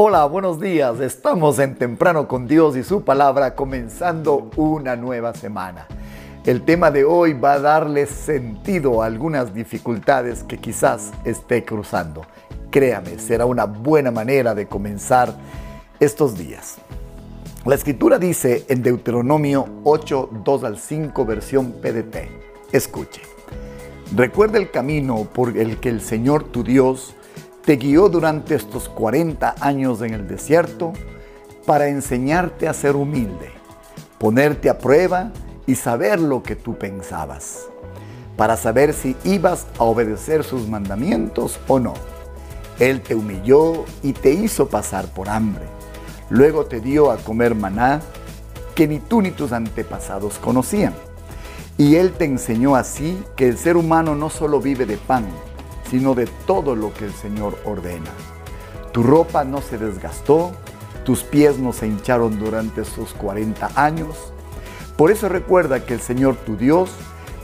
Hola, buenos días. Estamos en Temprano con Dios y su palabra comenzando una nueva semana. El tema de hoy va a darle sentido a algunas dificultades que quizás esté cruzando. Créame, será una buena manera de comenzar estos días. La escritura dice en Deuteronomio 8, 2 al 5, versión PDT. Escuche. Recuerda el camino por el que el Señor tu Dios te guió durante estos 40 años en el desierto para enseñarte a ser humilde, ponerte a prueba y saber lo que tú pensabas, para saber si ibas a obedecer sus mandamientos o no. Él te humilló y te hizo pasar por hambre. Luego te dio a comer maná que ni tú ni tus antepasados conocían. Y Él te enseñó así que el ser humano no solo vive de pan, sino de todo lo que el Señor ordena. Tu ropa no se desgastó, tus pies no se hincharon durante esos 40 años. Por eso recuerda que el Señor tu Dios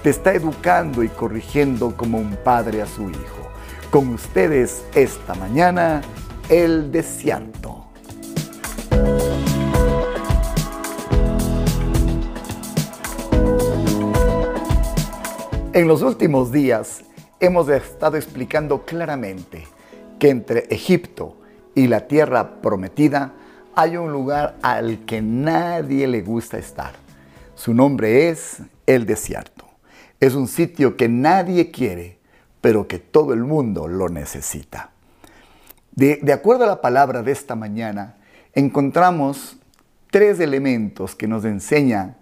te está educando y corrigiendo como un padre a su hijo. Con ustedes esta mañana, el desierto. En los últimos días, hemos estado explicando claramente que entre Egipto y la tierra prometida hay un lugar al que nadie le gusta estar. Su nombre es el desierto. Es un sitio que nadie quiere, pero que todo el mundo lo necesita. De, acuerdo a la palabra de esta mañana, encontramos tres elementos que nos enseñan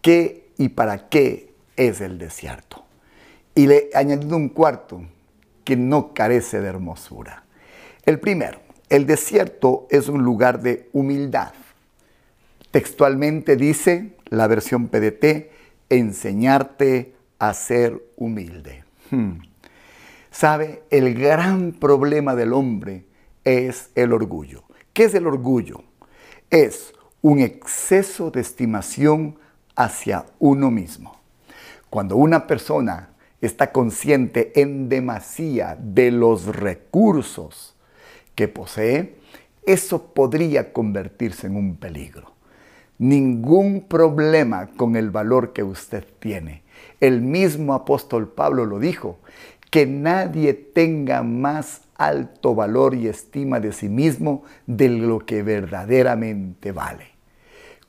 qué y para qué es el desierto. Y le añadido un cuarto que no carece de hermosura. El primero, el desierto es un lugar de humildad. Textualmente dice la versión PDT, enseñarte a ser humilde. Hmm. ¿Sabe? El gran problema del hombre es el orgullo. ¿Qué es el orgullo? Es un exceso de estimación hacia uno mismo. Cuando una persona está consciente en demasía de los recursos que posee, eso podría convertirse en un peligro. Ningún problema con el valor que usted tiene. El mismo apóstol Pablo lo dijo, que nadie tenga más alto valor y estima de sí mismo de lo que verdaderamente vale.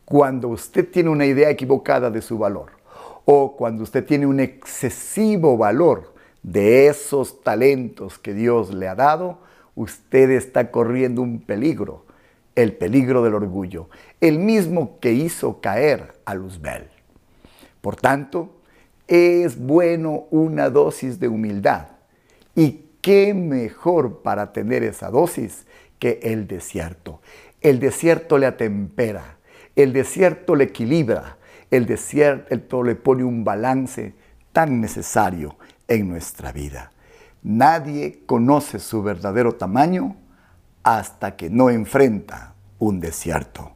Cuando usted tiene una idea equivocada de su valor, o cuando usted tiene un excesivo valor de esos talentos que Dios le ha dado, usted está corriendo un peligro, el peligro del orgullo, el mismo que hizo caer a Luzbel. Por tanto, es bueno una dosis de humildad. ¿Y qué mejor para tener esa dosis que el desierto? El desierto le atempera, el desierto le equilibra, el desierto le pone un balance tan necesario en nuestra vida. Nadie conoce su verdadero tamaño hasta que no enfrenta un desierto,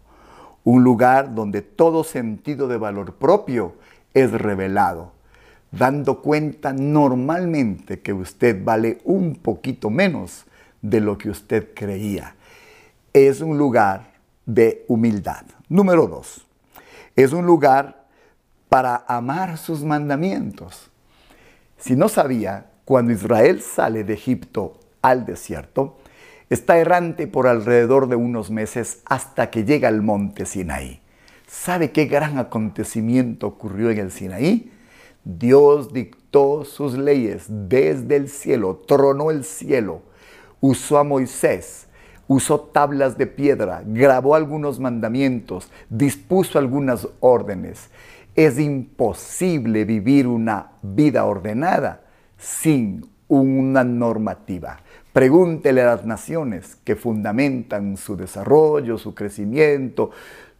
un lugar donde todo sentido de valor propio es revelado, dando cuenta normalmente que usted vale un poquito menos de lo que usted creía. Es un lugar de humildad. Número dos, es un lugar para amar sus mandamientos. Si no sabía, cuando Israel sale de Egipto al desierto, está errante por alrededor de unos meses hasta que llega al monte Sinaí. ¿Sabe qué gran acontecimiento ocurrió en el Sinaí? Dios dictó sus leyes desde el cielo, tronó el cielo, usó a Moisés, usó tablas de piedra, grabó algunos mandamientos, dispuso algunas órdenes. Es imposible vivir una vida ordenada sin una normativa. Pregúntele a las naciones que fundamentan su desarrollo, su crecimiento,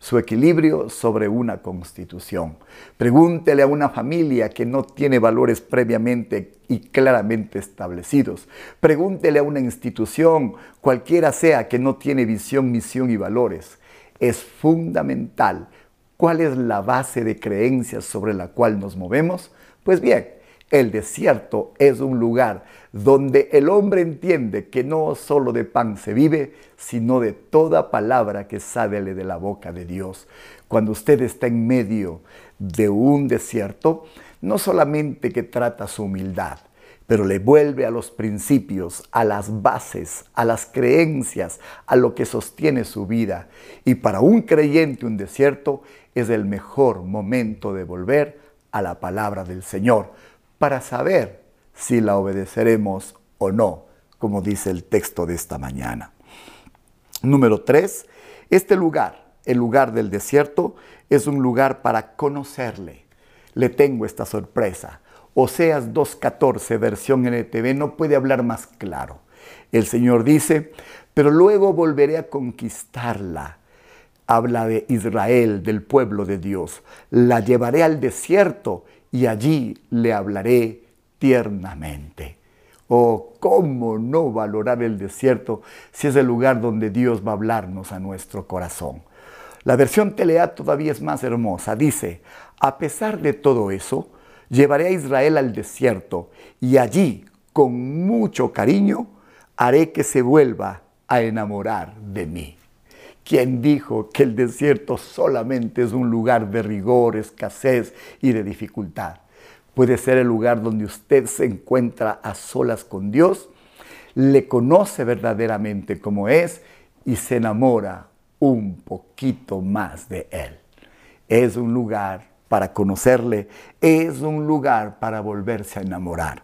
su equilibrio sobre una constitución. Pregúntele a una familia que no tiene valores previamente y claramente establecidos. Pregúntele a una institución, cualquiera sea, que no tiene visión, misión y valores. Es fundamental cuál es la base de creencias sobre la cual nos movemos. Pues bien, El desierto es un lugar donde el hombre entiende que no solo de pan se vive, sino de toda palabra que sale de la boca de Dios. Cuando usted está en medio de un desierto, no solamente que trata su humildad, pero le vuelve a los principios, a las bases, a las creencias, a lo que sostiene su vida. Y para un creyente un desierto es el mejor momento de volver a la palabra del Señor para saber si la obedeceremos o no, como dice el texto de esta mañana. Número tres, este lugar, el lugar del desierto, es un lugar para conocerle. Le tengo esta sorpresa Oseas 2.14, versión NTV, no puede hablar más claro. El Señor dice, pero luego volveré a conquistarla. Habla de Israel, del pueblo de Dios. La llevaré al desierto y allí le hablaré tiernamente. Oh, ¿cómo no valorar el desierto si es el lugar donde Dios va a hablarnos a nuestro corazón? La versión Telea todavía es más hermosa. Dice, a pesar de todo eso, Llevaré a Israel al desierto y allí, con mucho cariño, haré que se vuelva a enamorar de mí. ¿Quién dijo que el desierto solamente es un lugar de rigor, escasez y de dificultad? Puede ser el lugar donde usted se encuentra a solas con Dios, le conoce verdaderamente como es y se enamora un poquito más de Él. Es un lugar para conocerle, es un lugar para volverse a enamorar.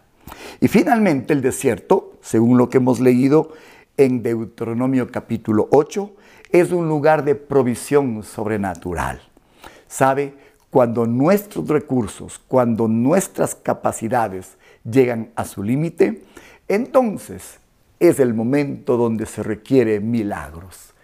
Y finalmente el desierto, según lo que hemos leído en Deuteronomio capítulo 8, es un lugar de provisión sobrenatural. ¿Sabe? Cuando nuestros recursos, cuando nuestras capacidades llegan a su límite, entonces es el momento donde se requiere milagros.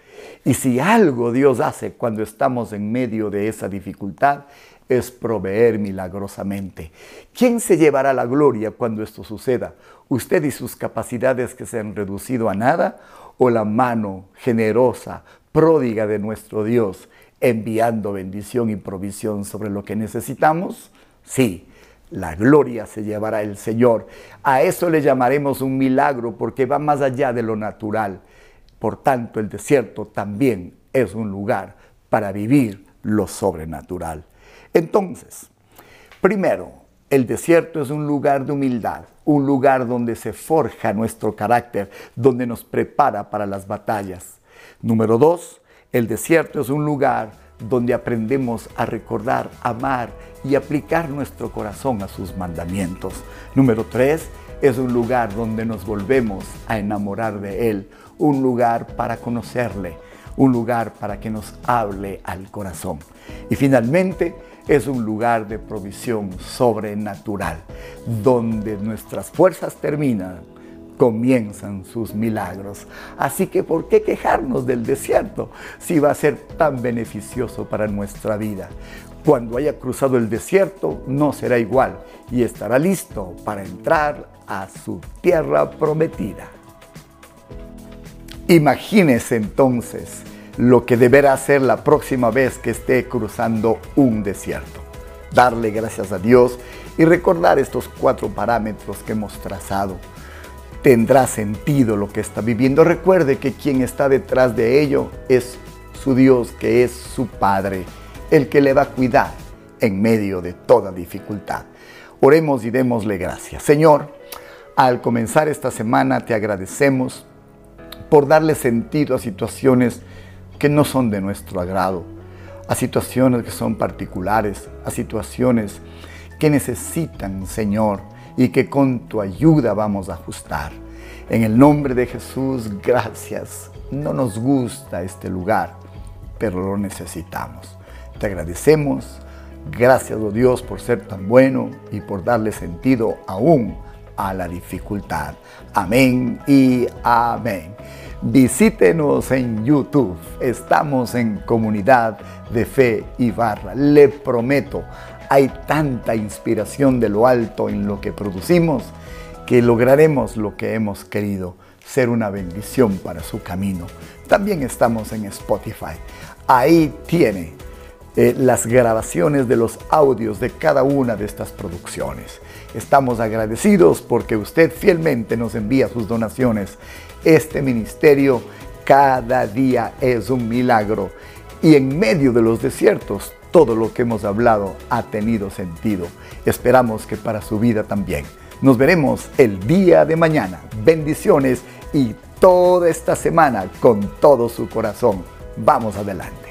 Y si algo Dios hace cuando estamos en medio de esa dificultad, es proveer milagrosamente. ¿Quién se llevará la gloria cuando esto suceda? ¿Usted y sus capacidades que se han reducido a nada? ¿O la mano generosa, pródiga de nuestro Dios, enviando bendición y provisión sobre lo que necesitamos? Sí, la gloria se llevará el Señor. A eso le llamaremos un milagro porque va más allá de lo natural. Por tanto, el desierto también es un lugar para vivir lo sobrenatural. Entonces, primero, el desierto es un lugar de humildad, un lugar donde se forja nuestro carácter, donde nos prepara para las batallas. Número dos, el desierto es un lugar donde aprendemos a recordar, amar y aplicar nuestro corazón a sus mandamientos. Número tres, es un lugar donde nos volvemos a enamorar de Él, un lugar para conocerle, un lugar para que nos hable al corazón. Y finalmente, es un lugar de provisión sobrenatural, donde nuestras fuerzas terminan, comienzan sus milagros. Así que, ¿por qué quejarnos del desierto si va a ser tan beneficioso para nuestra vida? Cuando haya cruzado el desierto, no será igual y estará listo para entrar a su tierra prometida. Imagínese entonces lo que deberá hacer la próxima vez que esté cruzando un desierto. Darle gracias a Dios y recordar estos cuatro parámetros que hemos trazado. Tendrá sentido lo que está viviendo. Recuerde que quien está detrás de ello es su Dios, que es su Padre, el que le va a cuidar en medio de toda dificultad. Oremos y démosle gracias. Señor, al comenzar esta semana te agradecemos por darle sentido a situaciones que no son de nuestro agrado, a situaciones que son particulares, a situaciones que necesitan, Señor, y que con tu ayuda vamos a ajustar. En el nombre de Jesús, gracias. No nos gusta este lugar, pero lo necesitamos. Te agradecemos. Gracias, oh Dios, por ser tan bueno y por darle sentido aún a la dificultad. Amén y amén. Visítenos en YouTube. Estamos en comunidad de fe y barra. Le prometo, hay tanta inspiración de lo alto en lo que producimos que lograremos lo que hemos querido, ser una bendición para su camino. También estamos en Spotify. Ahí tiene eh, las grabaciones de los audios de cada una de estas producciones. Estamos agradecidos porque usted fielmente nos envía sus donaciones. Este ministerio cada día es un milagro y en medio de los desiertos todo lo que hemos hablado ha tenido sentido. Esperamos que para su vida también. Nos veremos el día de mañana. Bendiciones y toda esta semana con todo su corazón. Vamos adelante.